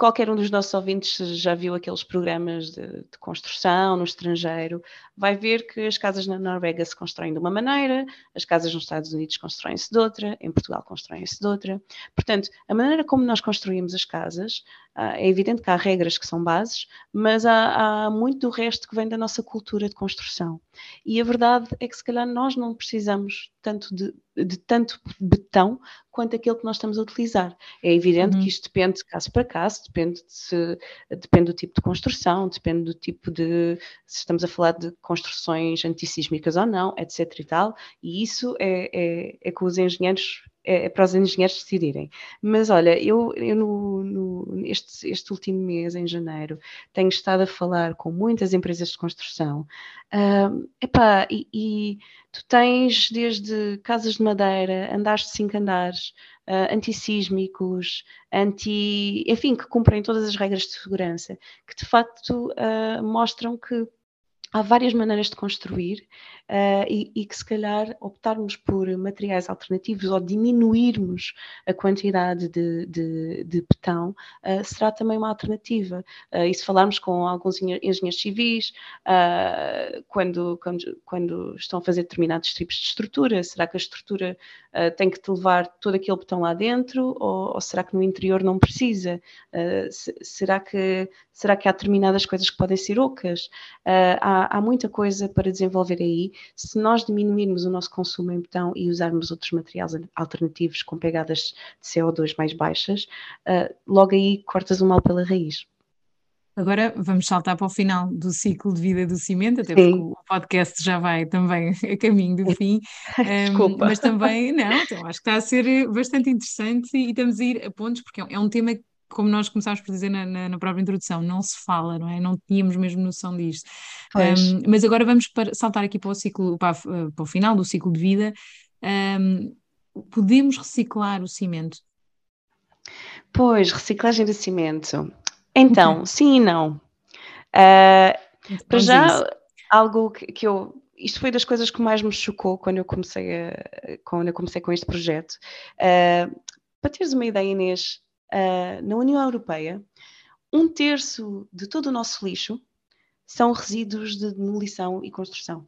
qualquer um dos nossos ouvintes já viu aqueles programas de, de, construção no estrangeiro, vai ver que as casas na Noruega se constroem de uma maneira, as casas nos Estados Unidos constroem-se de outra, em Portugal constroem-se de outra. Portanto, a maneira como nós construímos as casas, é evidente que há regras que são bases, mas há, há muito do resto que vem da nossa cultura de construção. E a verdade é que se calhar nós não precisamos tanto de, de tanto betão quanto aquele que nós estamos a utilizar. É evidente uhum. que isto depende de caso para caso, depende, de depende do tipo de construção, depende do tipo de se estamos a falar de construções antissísmicas ou não, etc. e tal, e isso é, é, é com os engenheiros é, é, para os engenheiros decidirem. Mas olha, eu, eu no, no, este, este último mês, em janeiro, tenho estado a falar com muitas empresas de construção. Uh, epá, e, e tu tens desde casas de madeira, andares de cinco andares, uh, antissísmicos, anti, enfim, que cumprem todas as regras de segurança, que de facto uh, mostram que há várias maneiras de construir uh, e, e, que se calhar optarmos por materiais alternativos ou diminuirmos a quantidade de, de, de betão uh, será também uma alternativa. Uh, e se falarmos com alguns engenheiros civis, quando, quando, quando, estão a fazer determinados tipos de estrutura, será que a estrutura tem que te levar todo aquele betão lá dentro ou, ou será que no interior não precisa? Se, será, que, será que há determinadas coisas que podem ser ocas? há, há muita coisa para desenvolver aí se nós diminuirmos o nosso consumo em betão e usarmos outros materiais alternativos com pegadas de CO2 mais baixas, uh, logo aí cortas o mal pela raiz. Agora vamos saltar para o final do ciclo de vida do cimento, até Sim. porque o podcast já vai também a caminho do fim. Desculpa. Um, mas também, não, então acho que está a ser bastante interessante e estamos a ir a pontos, porque é um tema como nós começámos por dizer na, na, na, própria introdução, não se fala, não é? Não tínhamos mesmo noção disto. Um, mas agora vamos para, saltar aqui para o ciclo, para, para, o final do ciclo de vida. Um, podemos reciclar o cimento? Pois, reciclagem de cimento. Então, uhum. sim e não. Uh, para já, algo que, que eu isto foi das coisas que mais me chocou quando eu comecei, a, quando eu comecei com este projeto. Uh, para teres uma ideia, Inês, uh, na União Europeia, um terço de todo o nosso lixo são resíduos de demolição e construção.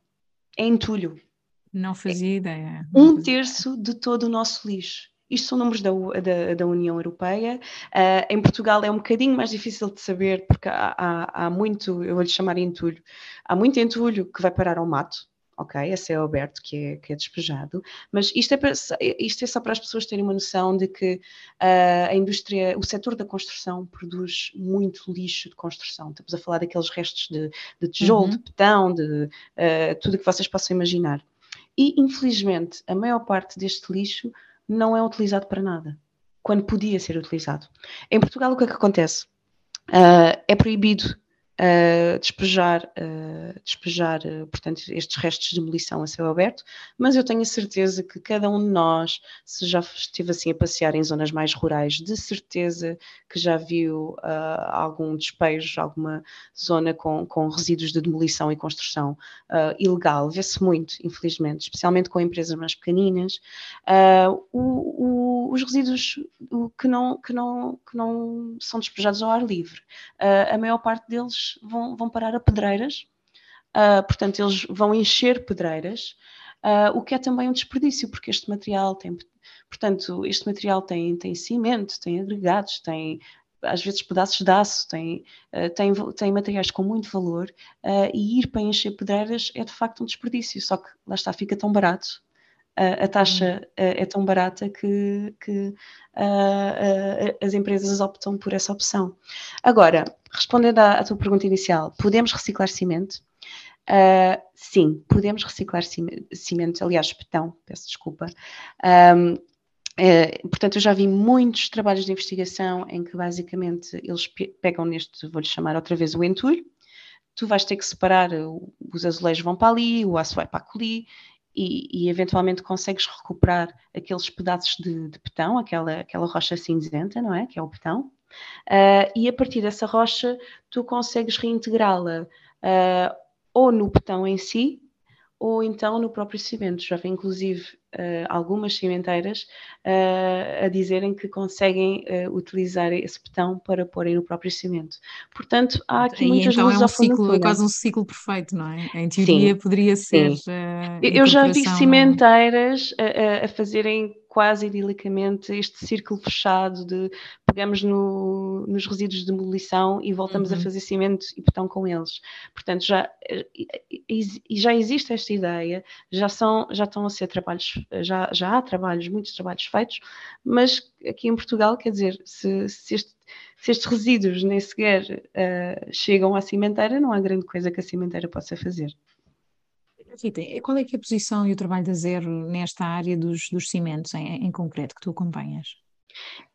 é entulho. Não fazia é, ideia. Não um fazia terço de todo o nosso lixo. Isto são números da, da, da União Europeia. Uh, em Portugal é um bocadinho mais difícil de saber, porque há, há, há muito, eu vou-lhe chamar entulho, há muito entulho que vai parar ao mato, ok? É céu aberto que é, que é despejado, mas isto é, para, isto é só para as pessoas terem uma noção de que uh, a indústria, o setor da construção produz muito lixo de construção. Estamos a falar daqueles restos de, de tijolo, uhum. de betão, de uh, tudo o que vocês possam imaginar. E, infelizmente, a maior parte deste lixo não é utilizado para nada, quando podia ser utilizado. Em Portugal, o que é que acontece? Uh, é proibido uh, despejar, uh, despejar uh, portanto, estes restos de demolição a céu aberto, mas eu tenho a certeza que cada um de nós, se já esteve assim a passear em zonas mais rurais, de certeza que já viu algum despejo, alguma zona com, com resíduos de demolição e construção ilegal. Vê-se muito, infelizmente, especialmente com empresas mais pequeninas. O, o, os resíduos que não, que, não, que não são despejados ao ar livre, a maior parte deles vão, vão parar a pedreiras, uh, portanto, eles vão encher pedreiras, uh, o que é também um desperdício, porque este material tem, portanto, este material tem, tem cimento, tem agregados, tem às vezes pedaços de aço, tem, uh, tem, tem materiais com muito valor, uh, e ir para encher pedreiras é de facto um desperdício, só que lá está, fica tão barato a, taxa uhum. é tão barata que, que as empresas optam por essa opção. Agora, respondendo à, tua pergunta inicial, podemos reciclar cimento? Uh, sim, podemos reciclar cimento, aliás, betão, peço desculpa. Um, é, portanto, eu já vi muitos trabalhos de investigação em que basicamente eles pegam neste, vou-lhe chamar outra vez o entulho, tu vais ter que separar, os azulejos vão para ali, o aço vai para ali, e, e, eventualmente consegues recuperar aqueles pedaços de, de betão, aquela, aquela rocha cinzenta, não é? Que é o betão. Uh, e a partir dessa rocha tu consegues reintegrá-la uh, ou no betão em si, ou então no próprio cimento. Já vi inclusive uh, algumas cimenteiras uh, a dizerem que conseguem uh, utilizar esse betão para porem no próprio cimento. Portanto, há aqui e muitas então é um ciclo, é quase um ciclo perfeito, não é? Em teoria sim, poderia ser. Eu já vi cimenteiras a, a fazerem quase idilicamente este círculo fechado de pegamos no, nos resíduos de demolição e voltamos uhum. a fazer cimento e betão com eles. Portanto, já, e já existe esta ideia, já, são, já estão a ser trabalhos, já, já há trabalhos, muitos trabalhos feitos, mas aqui em Portugal, quer dizer, se, se, este, se estes resíduos nem sequer uh, chegam à cimenteira, não há grande coisa que a cimenteira possa fazer. Rita, qual é é a posição e o trabalho da Zero nesta área dos, dos cimentos em, em concreto que tu acompanhas?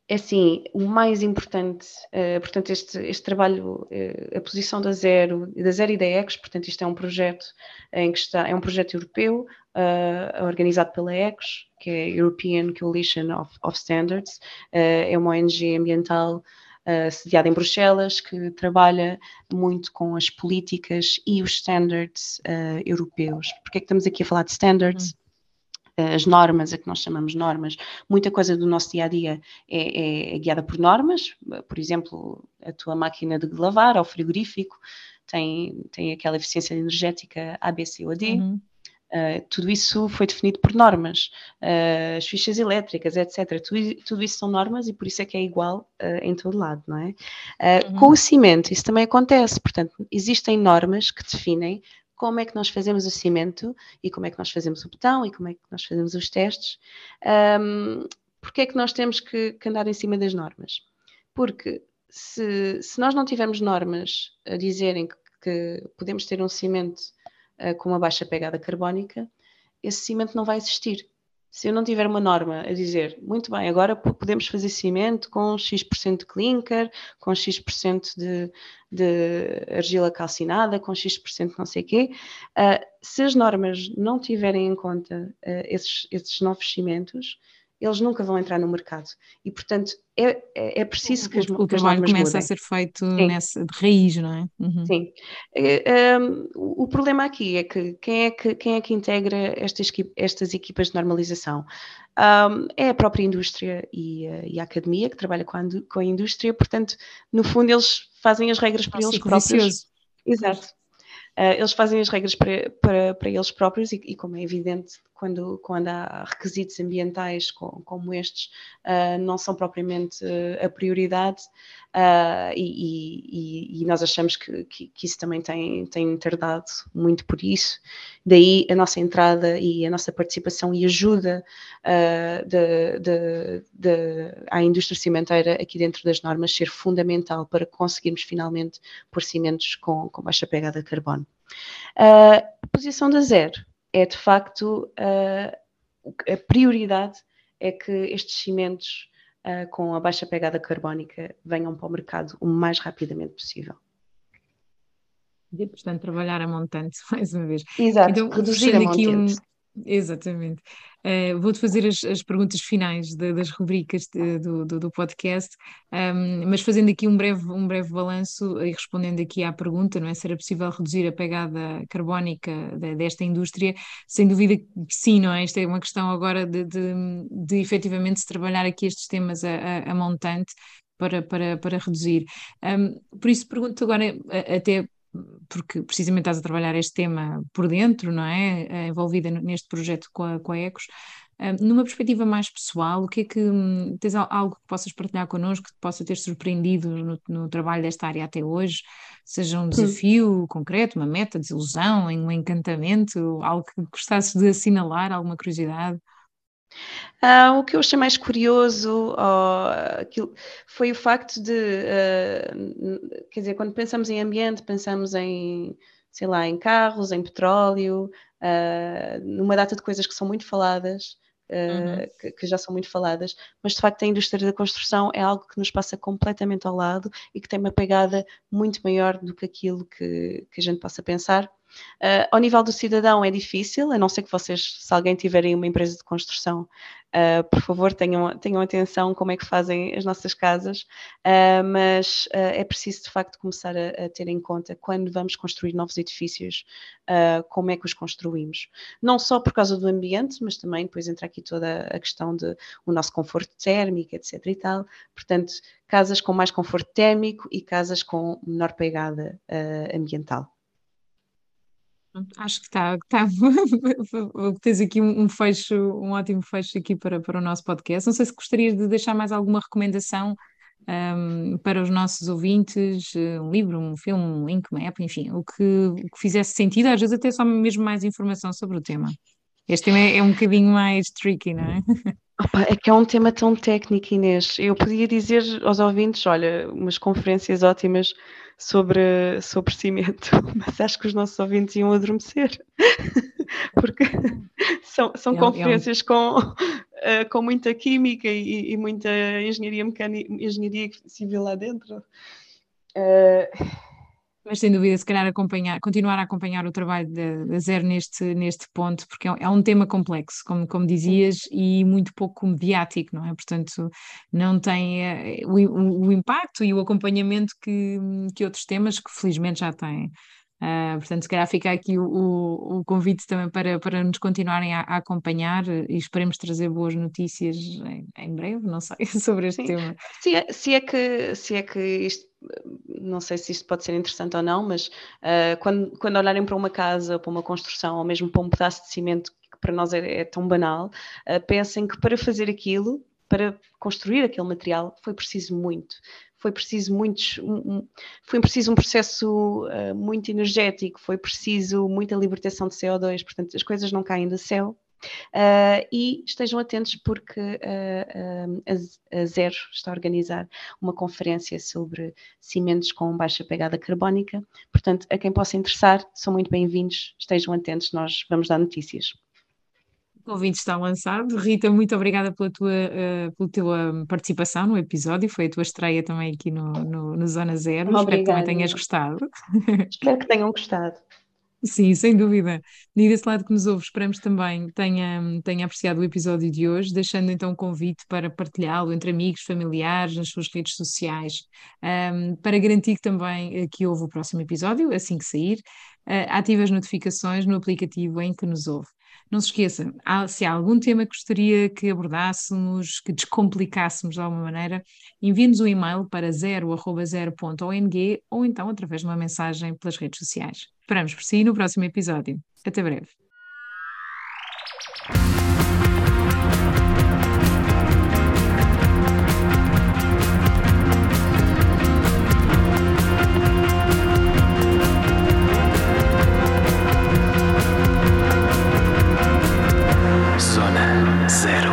É assim, o mais importante, uh, portanto, este, este trabalho, uh, a posição da Zero, da Zero e da ECOS, portanto, isto é um projeto em que está, é um projeto europeu, uh, organizado pela ECOS, que é European Coalition of, of Standards, é uma ONG ambiental sediada em Bruxelas, que trabalha muito com as políticas e os standards europeus. Porque é que estamos aqui a falar de standards? Uhum as normas, a que nós chamamos normas, muita coisa do nosso dia a dia é, é, é, guiada por normas, por exemplo, a tua máquina de lavar ou frigorífico tem, tem aquela eficiência energética A, B, C ou D. Uhum. Uh, tudo isso foi definido por normas, uh, as fichas elétricas, etc. Tudo, tudo, isso são normas e por isso é que é igual uh, em todo lado, não é? Uhum. Com o cimento, isso também acontece, portanto, existem normas que definem como é que nós fazemos o cimento e como é que nós fazemos o betão e como é que nós fazemos os testes. Um, porque é que nós temos que, que andar em cima das normas? Porque se, se, nós não tivermos normas a dizerem que, que podemos ter um cimento uh, com uma baixa pegada carbónica, esse cimento não vai existir. Se eu não tiver uma norma a dizer, muito bem, agora podemos fazer cimento com X% de clinker, com X% de, de argila calcinada, com X% não sei o quê, uh, se as normas não tiverem em conta uh, esses, esses novos cimentos, eles nunca vão entrar no mercado. E, portanto, é, é, é preciso que as, o, trabalho começa mudem. a ser feito nessa, de raiz, não é? Uhum. Sim. Um, o problema aqui é que quem é que, quem é que integra estas, estas equipas de normalização? Um, é a própria indústria e a, e a, academia que trabalha com a, com a indústria, portanto, no fundo, eles fazem as regras para eles próprios. Vicioso. Exato. Uh, eles fazem as regras para, para, para eles próprios e, e, como é evidente, quando, quando há requisitos ambientais como, como estes, uh, não são propriamente uh, a prioridade e, e, e, nós achamos que, que, que, isso também tem, tem tardado muito por isso. Daí a nossa entrada e a nossa participação e ajuda de, de, de, à indústria cimenteira aqui dentro das normas ser fundamental para conseguirmos finalmente pôr cimentos com, com baixa pegada de carbono. Uh, a posição da zero é de facto uh, a prioridade é que estes cimentos uh, com a baixa pegada carbónica venham para o mercado o mais rapidamente possível. E, portanto, trabalhar a montante, mais uma vez. Exato, então, reduzir a montante. Um, Exatamente. Uh, Vou-te fazer as, as, perguntas finais de, das rubricas de, do, do, do, podcast, um, mas fazendo aqui um breve, um breve balanço e respondendo aqui à pergunta, não é? Se era possível reduzir a pegada carbónica de, desta indústria? Sem dúvida que sim, não é? Isto é uma questão agora de, de, de efetivamente se trabalhar aqui estes temas a, a, a montante para, para, para reduzir. Um, por isso pergunto agora, até porque precisamente estás a trabalhar este tema por dentro, não é? Eh, envolvida neste projeto com a, com a Ecos. Eh, numa perspectiva mais pessoal, o que é que hum, tens algo que possas partilhar connosco que te possa ter surpreendido no, no trabalho desta área até hoje? Seja um desafio hum. concreto, uma meta, desilusão, um encantamento, algo que gostasses de assinalar, alguma curiosidade? Uh, o que eu achei mais curioso uh, aquilo, foi o facto de, uh, quer dizer, quando pensamos em ambiente, pensamos em, sei lá, em carros, em petróleo, ah, numa data de coisas que são muito faladas, Uhum. Que, que, já são muito faladas, mas de facto a indústria da construção é algo que nos passa completamente ao lado e que tem uma pegada muito maior do que aquilo que, que a gente possa pensar. Uh, ao nível do cidadão é difícil, a não ser que vocês, se alguém tiverem uma empresa de construção, uh, por favor tenham, tenham atenção como é que fazem as nossas casas, uh, mas é preciso de facto começar a, a, ter em conta quando vamos construir novos edifícios, como é que os construímos. Não só por causa do ambiente, mas também depois entra aqui toda a questão do nosso conforto térmico, etc. e tal. Portanto, casas com mais conforto térmico e casas com menor pegada ambiental. Acho que está, tá, tens aqui um, fecho, um ótimo fecho aqui para, para o nosso podcast. Não sei se gostarias de deixar mais alguma recomendação um, para os nossos ouvintes, um livro, um filme, um link, uma app, enfim, o que, o que fizesse sentido, às vezes até só mesmo mais informação sobre o tema. Este tema é, é um bocadinho mais tricky, não é? Opa, é que é um tema tão técnico, Inês. Eu podia dizer aos ouvintes, olha, umas conferências ótimas sobre, sobre cimento, mas acho que os nossos ouvintes iam adormecer, porque são, são é, conferências é um... com, uh, com muita química e, e, muita engenharia mecânica, engenharia civil lá dentro. Uh, mas sem dúvida, se calhar acompanhar, continuar a acompanhar o trabalho da Zero neste, neste ponto, porque é, é um tema complexo, como, como dizias, e muito pouco mediático, não é? Portanto, não tem eh, o, o, o, impacto e o acompanhamento que, que outros temas que felizmente já têm. Uh, portanto, se calhar fica aqui o, o, o, convite também para, para nos continuarem a, a, acompanhar e esperemos trazer boas notícias em, em breve, não sei, sobre este Sim. tema. Se é, se é, que, se é que isto, não sei se isto pode ser interessante ou não, mas uh, quando, quando olharem para uma casa, para uma construção, ou mesmo para um pedaço de cimento que para nós é, é tão banal, uh, pensem que para fazer aquilo, para construir aquele material, foi preciso muito foi preciso muitos, um, foi preciso um processo uh, muito energético, foi preciso muita libertação de CO2, portanto as coisas não caem do céu. Uh, e estejam atentos porque uh, a, Zero está a organizar uma conferência sobre cimentos com baixa pegada carbónica. Portanto, a quem possa interessar, são muito bem-vindos. Estejam atentos, nós vamos dar notícias. O convite está lançado. Rita, muito obrigada pela tua, uh, pela tua participação no episódio. Foi a tua estreia também aqui no, no, no Zona Zero. Obrigada. Espero que também tenhas gostado. Espero que tenham gostado. Sim, sem dúvida. E desse lado que nos ouve, esperamos também tenha, tenha apreciado o episódio de hoje, deixando então um convite para partilhá-lo entre amigos, familiares, nas suas redes sociais, um, para garantir que também que houve o próximo episódio, assim que sair. ative as notificações no aplicativo em que nos ouve. Não se esqueça, se há algum tema que gostaria que abordássemos, que descomplicássemos de alguma maneira, envie-nos um e-mail para 0.0.ong ou então através de uma mensagem pelas redes sociais. Esperamos por si no próximo episódio. Até breve. Cero.